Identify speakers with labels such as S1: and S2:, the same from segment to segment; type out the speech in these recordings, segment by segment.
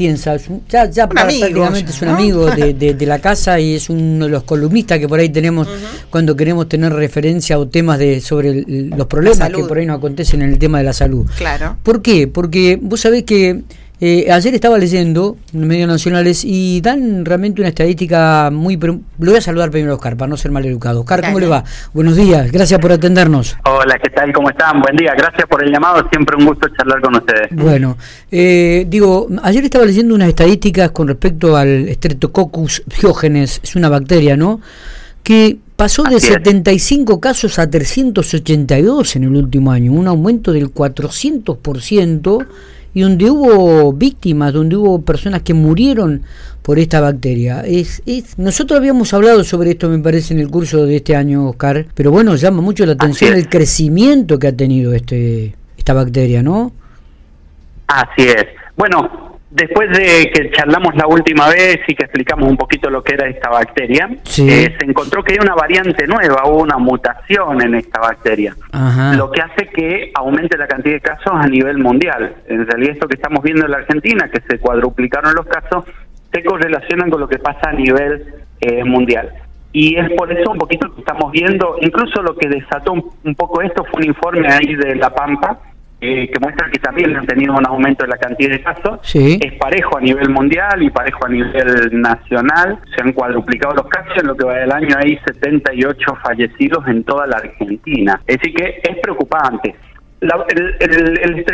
S1: piensa, ya, ya prácticamente es un amigo de, la casa y es uno de los columnistas que por ahí tenemos cuando queremos tener referencia o temas de sobre los problemas que por ahí nos acontecen en el tema de la salud.
S2: Claro.
S1: ¿Por qué? Porque vos sabés que eh, ayer estaba leyendo en medios nacionales y dan realmente una estadística muy... Lo voy a saludar primero a Oscar, para no ser mal educado. Oscar, ¿cómo le va? Buenos días, gracias por atendernos.
S3: Hola, ¿qué tal? ¿Cómo están? Buen día, gracias por el llamado, siempre un gusto charlar con ustedes.
S1: Bueno, eh, digo, ayer estaba leyendo unas estadísticas con respecto al Streptococcus pyogenes, es una bacteria, ¿no? Que pasó de 75 casos a 382 en el último año, un aumento del 400% y donde hubo víctimas, donde hubo personas que murieron por esta bacteria. Es, es, nosotros habíamos hablado sobre esto, me parece, en el curso de este año, Oscar, pero bueno, llama mucho la atención el crecimiento que ha tenido este esta bacteria, ¿no?
S3: Así es. Bueno, Después de que charlamos la última vez y que explicamos un poquito lo que era esta bacteria, eh, se encontró que hay una variante nueva, hubo una mutación en esta bacteria, lo que hace que aumente la cantidad de casos a nivel mundial. En realidad esto que estamos viendo en la Argentina, que se cuadruplicaron los casos, se correlacionan con lo que pasa a nivel eh, mundial. Y es por eso un poquito que estamos viendo, incluso lo que desató un poco esto fue un informe ahí de La Pampa, eh, que muestra que también han tenido un aumento en la cantidad de casos. Es parejo a nivel mundial y parejo a nivel nacional. Se han cuadruplicado los casos. En lo que va del año hay 78 fallecidos en toda la Argentina. Así que es preocupante. el, el, el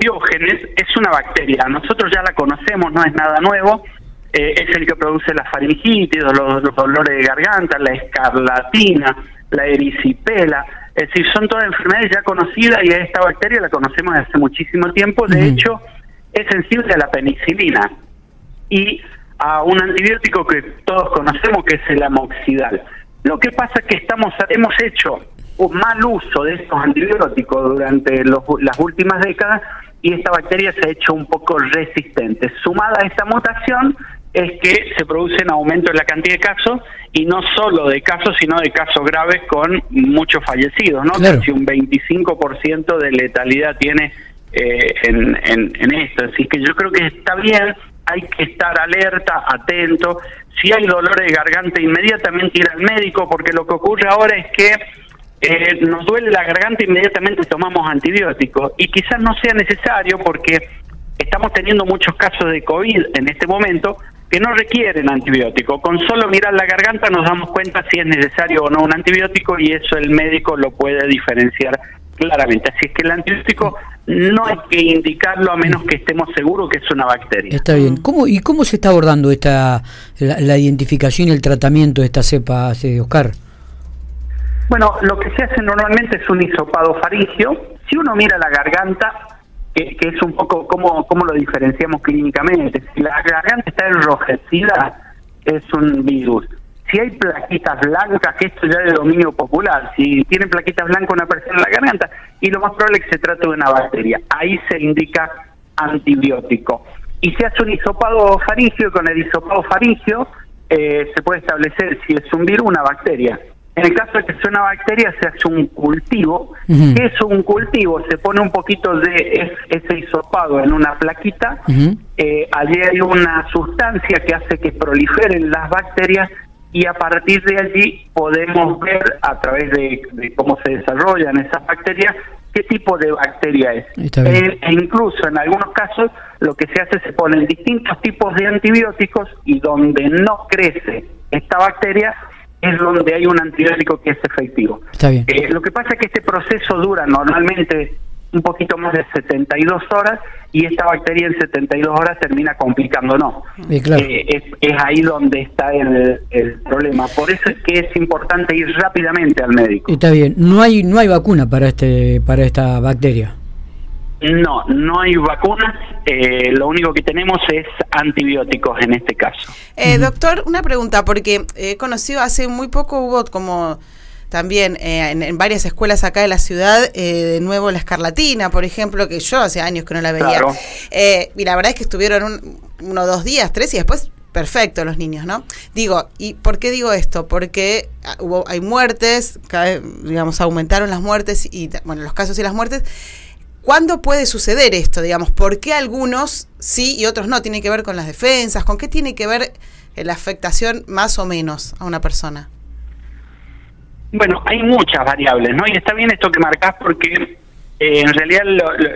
S3: biógenes es una bacteria. Nosotros ya la conocemos, no es nada nuevo. Eh, es el que produce la faringitis, los, los dolores de garganta, la escarlatina, la erisipela es decir, son todas enfermedades ya conocidas y esta bacteria la conocemos desde hace muchísimo tiempo. De hecho, es sensible a la penicilina y a un antibiótico que todos conocemos que es el amoxidal. Lo que pasa es que estamos hemos hecho un mal uso de estos antibióticos durante las últimas décadas y esta bacteria se ha hecho un poco resistente. Sumada a esta mutación, es que se produce un aumento en la cantidad de casos y no solo de casos, sino de casos graves con muchos fallecidos, ¿no? Casi un 25% de letalidad tiene eh, en, en, esto. Así que yo creo que está bien, hay que estar alerta, atento. Si hay dolor de garganta, inmediatamente ir al médico, porque lo que ocurre ahora es que eh, nos duele la garganta, inmediatamente tomamos antibióticos. Y quizás no sea necesario porque estamos teniendo muchos casos de COVID en este momento, que no requieren antibiótico. Con solo mirar la garganta nos damos cuenta si es necesario o no un antibiótico y eso el médico lo puede diferenciar claramente. Así es que el antibiótico no hay que indicarlo a menos que estemos seguros que es una bacteria.
S1: Está bien. ¿Cómo, ¿Y cómo se está abordando esta la, identificación y el tratamiento de esta cepa, eh, Oscar?
S3: Bueno, lo que se hace normalmente es un hisopado faringio. Si uno mira la garganta, que, es un poco cómo, cómo lo diferenciamos clínicamente. Si la garganta está enrojecida, es un virus. Si hay plaquitas blancas, que esto ya es de dominio popular, si tiene plaquitas blancas una persona en la garganta, y lo más probable es que se trate de una bacteria, ahí se indica antibiótico. Y se hace un hisopado faringio, con el hisopado faringio eh, se puede establecer si es un virus o una bacteria. En el caso de que sea una bacteria, se hace un cultivo. ¿Qué es un cultivo? Se pone un poquito de ese hisopado en una plaquita. Eh, allí hay una sustancia que hace que proliferen las bacterias y a partir de allí podemos ver a través de, cómo se desarrollan esas bacterias qué tipo de bacteria es. Eh, e incluso en algunos casos lo que se hace se ponen distintos tipos de antibióticos y donde no crece esta bacteria es donde hay un antibiótico que es efectivo.
S1: Está bien.
S3: Eh, lo que pasa es que este proceso dura normalmente un poquito más de 72 horas y esta bacteria en 72 horas termina complicándonos. Eh, es, es, ahí donde está el, el, problema. Por eso es que es importante ir rápidamente al médico.
S1: Está bien. No hay no hay vacuna para este para esta bacteria.
S3: No, no hay vacunas. Eh, lo único que tenemos es antibióticos en este caso.
S2: Eh, doctor, una pregunta, porque he conocido hace muy poco hubo como también eh, en, varias escuelas acá de la ciudad, de nuevo la escarlatina, por ejemplo, que yo hace años que no la veía. y la verdad es que estuvieron un, uno, dos días, tres y después perfecto los niños, ¿no? Digo, ¿y por qué digo esto? Porque ah, hubo, hay muertes, digamos, aumentaron las muertes y, bueno, los casos y las muertes ¿Cuándo puede suceder esto? Digamos, ¿por qué algunos sí y otros no? ¿Tiene que ver con las defensas? ¿Con qué tiene que ver la afectación más o menos a una persona?
S3: Bueno, hay muchas variables, ¿no? Y está bien esto que marcás porque eh, en realidad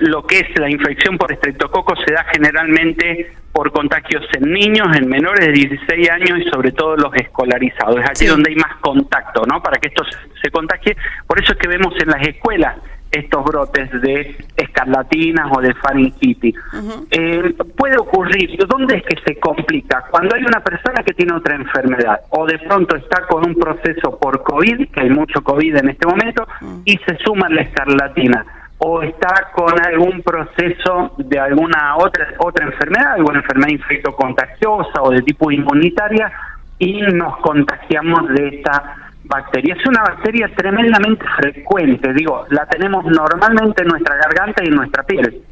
S3: lo, que es la infección por estreptococo se da generalmente por contagios en niños, en menores de 16 años y sobre todo los escolarizados. Es allí donde hay más contacto, ¿no? Para que esto se, contagie. Por eso es que vemos en las escuelas estos brotes de escarlatinas o de faringitis. Eh, puede ocurrir, ¿dónde es que se complica? Cuando hay una persona que tiene otra enfermedad o de pronto está con un proceso por COVID, que hay mucho COVID en este momento, y se suma la escarlatina o está con algún proceso de alguna otra otra enfermedad, alguna enfermedad infectocontagiosa o de tipo inmunitaria y nos contagiamos de esta bacteria. Es una bacteria tremendamente frecuente, digo, la tenemos normalmente en nuestra garganta y en nuestra piel.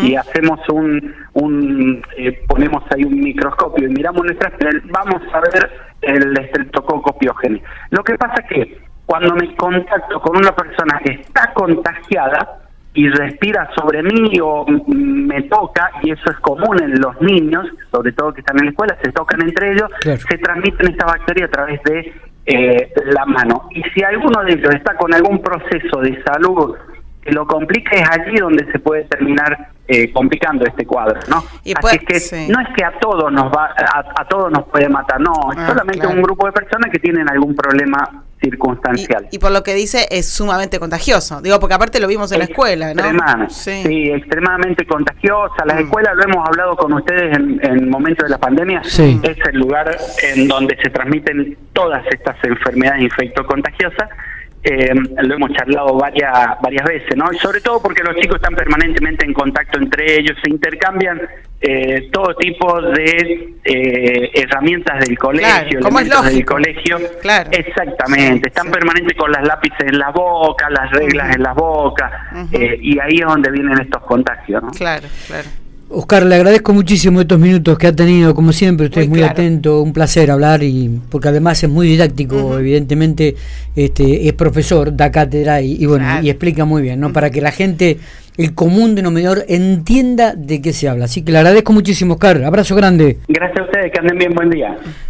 S3: Si hacemos un, un eh, ponemos ahí un microscopio y miramos nuestra piel, vamos a ver el estreptococo Lo que pasa es que cuando me contacto con una persona que está contagiada y respira sobre mí o me toca, y eso es común en los niños, sobre todo que están en la escuela, se tocan entre ellos, se transmiten esta bacteria a través de eh, la mano. Y si alguno de ellos está con algún proceso de salud que lo complica, es allí donde se puede terminar eh, complicando este cuadro, ¿no? Y Así que no es que a todos nos va, a, todos nos puede matar, no, es ah, solamente un grupo de personas que tienen algún problema circunstancial.
S2: Y, por lo que dice es sumamente contagioso, digo, porque aparte lo vimos en la escuela,
S3: ¿no? Sí. extremadamente contagiosa. Las mm. escuelas, lo hemos hablado con ustedes en, el momento de la pandemia, es el lugar en donde se transmiten todas estas enfermedades infectocontagiosas eh, lo hemos charlado varias varias veces, ¿no? Y sobre todo porque los chicos están permanentemente en contacto entre ellos, se intercambian eh, todo tipo de eh, herramientas del colegio, elementos del colegio. Claro. Exactamente, están permanentes con las lápices en la boca, las reglas en la boca, eh, y ahí es donde vienen estos contagios, ¿no?
S2: Claro, claro.
S1: Oscar, le agradezco muchísimo estos minutos que ha tenido, como siempre, usted es muy atento, un placer hablar y porque además es muy didáctico, evidentemente este es profesor, da cátedra y, bueno, y explica muy bien, ¿no? Para que la gente, el común denominador, entienda de qué se habla. Así que le agradezco muchísimo, Oscar. Abrazo grande.
S3: Gracias a ustedes, que anden bien, buen día.